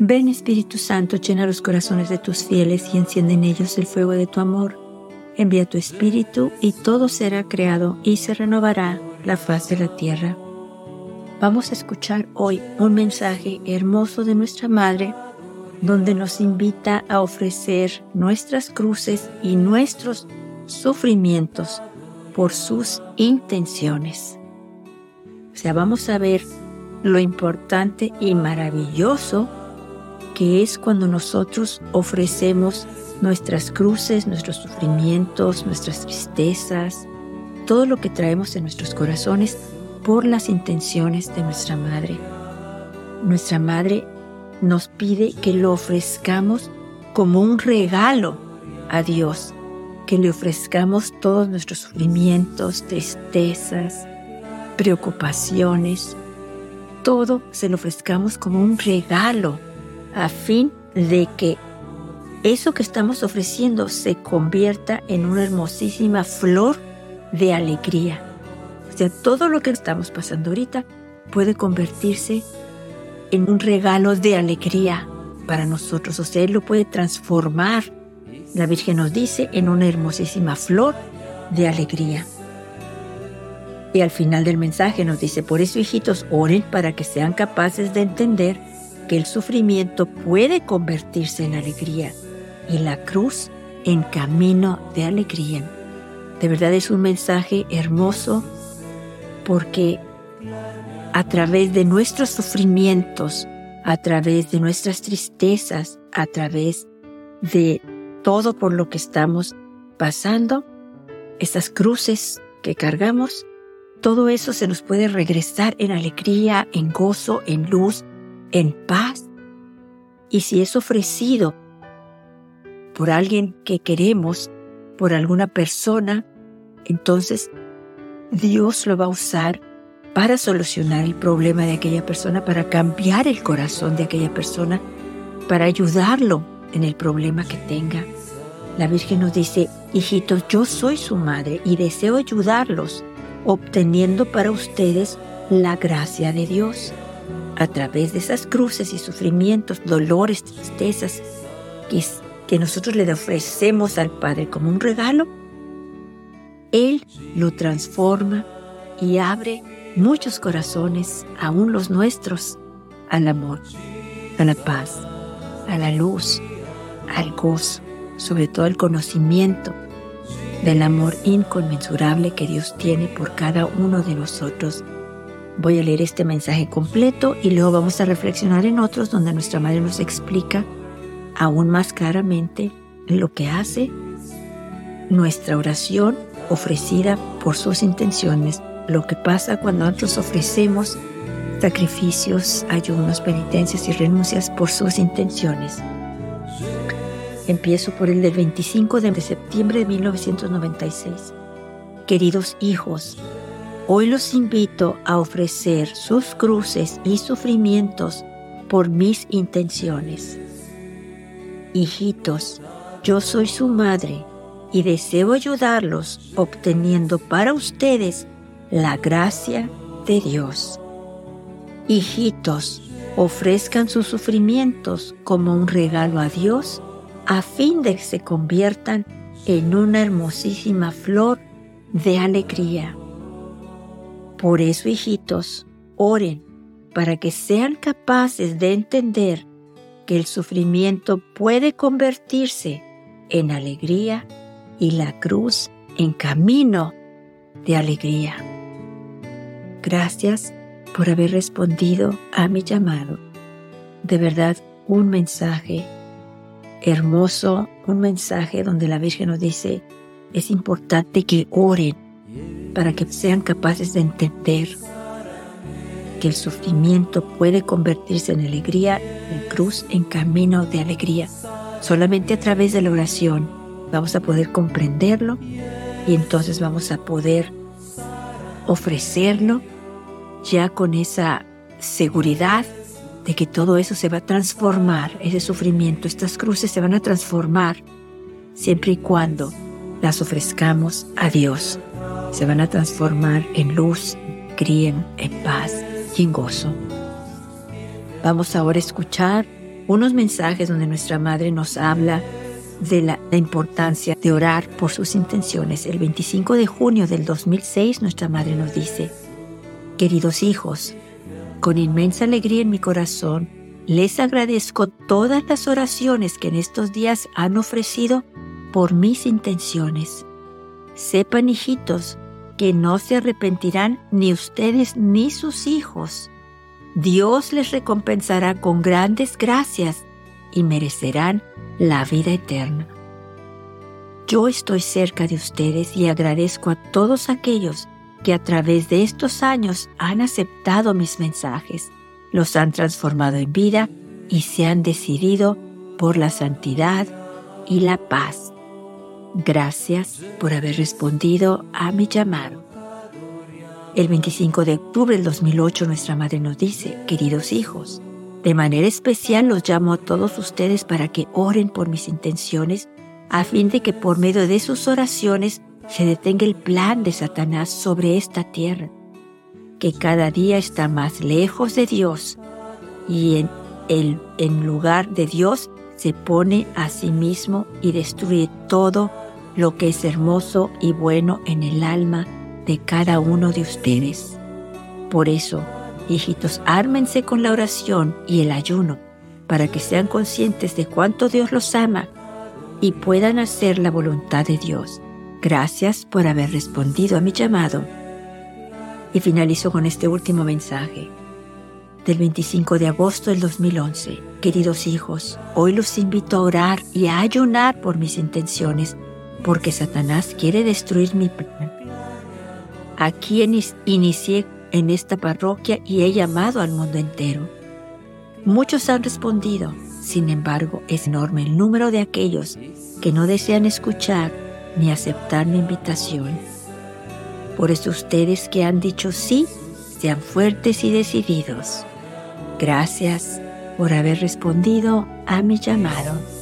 Ven Espíritu Santo, llena los corazones de tus fieles y enciende en ellos el fuego de tu amor. Envía tu Espíritu y todo será creado y se renovará la faz de la tierra. Vamos a escuchar hoy un mensaje hermoso de nuestra Madre donde nos invita a ofrecer nuestras cruces y nuestros sufrimientos por sus intenciones. O sea, vamos a ver lo importante y maravilloso que es cuando nosotros ofrecemos nuestras cruces, nuestros sufrimientos, nuestras tristezas, todo lo que traemos en nuestros corazones por las intenciones de nuestra Madre. Nuestra Madre nos pide que lo ofrezcamos como un regalo a Dios, que le ofrezcamos todos nuestros sufrimientos, tristezas, preocupaciones, todo se lo ofrezcamos como un regalo a fin de que eso que estamos ofreciendo se convierta en una hermosísima flor de alegría. O sea, todo lo que estamos pasando ahorita puede convertirse en un regalo de alegría para nosotros. O sea, Él lo puede transformar, la Virgen nos dice, en una hermosísima flor de alegría. Y al final del mensaje nos dice, por eso hijitos, oren para que sean capaces de entender que el sufrimiento puede convertirse en alegría y la cruz en camino de alegría. De verdad es un mensaje hermoso porque a través de nuestros sufrimientos, a través de nuestras tristezas, a través de todo por lo que estamos pasando, esas cruces que cargamos, todo eso se nos puede regresar en alegría, en gozo, en luz, en paz. Y si es ofrecido por alguien que queremos, por alguna persona, entonces Dios lo va a usar para solucionar el problema de aquella persona, para cambiar el corazón de aquella persona, para ayudarlo en el problema que tenga. La Virgen nos dice, hijitos, yo soy su madre y deseo ayudarlos, obteniendo para ustedes la gracia de Dios a través de esas cruces y sufrimientos, dolores, tristezas que, nosotros le ofrecemos al Padre como un regalo, Él lo transforma y abre muchos corazones, aún los nuestros, al amor, a la paz, a la luz, al gozo, sobre todo al conocimiento del amor inconmensurable que Dios tiene por cada uno de nosotros Voy a leer este mensaje completo y luego vamos a reflexionar en otros donde nuestra madre nos explica aún más claramente lo que hace nuestra oración ofrecida por sus intenciones, lo que pasa cuando nosotros ofrecemos sacrificios, ayunos, penitencias y renuncias por sus intenciones. Empiezo por el del 25 de septiembre de 1996. Queridos hijos, Hoy los invito a ofrecer sus cruces y sufrimientos por mis intenciones. Hijitos, yo soy su madre y deseo ayudarlos obteniendo para ustedes la gracia de Dios. Hijitos, ofrezcan sus sufrimientos como un regalo a Dios a fin de que se conviertan en una hermosísima flor de alegría. Por eso, hijitos, oren para que sean capaces de entender que el sufrimiento puede convertirse en alegría y la cruz en camino de alegría. Gracias por haber respondido a mi llamado. De verdad, un mensaje hermoso, un mensaje donde la Virgen nos dice, es importante que oren para que sean capaces de entender que el sufrimiento puede convertirse en alegría, en cruz, en camino de alegría. Solamente a través de la oración vamos a poder comprenderlo y entonces vamos a poder ofrecerlo ya con esa seguridad de que todo eso se va a transformar, ese sufrimiento, estas cruces se van a transformar siempre y cuando las ofrezcamos a Dios se van a transformar en luz, críen en paz y en gozo. Vamos ahora a escuchar unos mensajes donde nuestra madre nos habla de la, importancia de orar por sus intenciones. El 25 de junio del 2006 nuestra madre nos dice, queridos hijos, con inmensa alegría en mi corazón, les agradezco todas las oraciones que en estos días han ofrecido por mis intenciones. Sepan, hijitos, que no se arrepentirán ni ustedes ni sus hijos. Dios les recompensará con grandes gracias y merecerán la vida eterna. Yo estoy cerca de ustedes y agradezco a todos aquellos que a través de estos años han aceptado mis mensajes, los han transformado en vida y se han decidido por la santidad y la paz. Gracias por haber respondido a mi llamado. El 25 de octubre del 2008 nuestra madre nos dice, queridos hijos, de manera especial los llamo a todos ustedes para que oren por mis intenciones, a fin de que por medio de sus oraciones se detenga el plan de Satanás sobre esta tierra, que cada día está más lejos de Dios y en, el, en lugar de Dios se pone a sí mismo y destruye todo lo que es hermoso y bueno en el alma de cada uno de ustedes. Por eso, Hijitos, ármense con la oración y el ayuno para que sean conscientes de cuánto Dios los ama y puedan hacer la voluntad de Dios. Gracias por haber respondido a mi llamado. Y finalizo con este último mensaje. Del 25 de agosto del 2011, queridos hijos, hoy los invito a orar y a ayunar por mis intenciones, porque Satanás quiere destruir mi plan. Aquí inicié en esta parroquia y he llamado al mundo entero. Muchos han respondido, sin embargo, es enorme el número de aquellos que no desean escuchar ni aceptar mi invitación. Por eso ustedes que han dicho sí, sean fuertes y decididos. Gracias por haber respondido a mi llamado.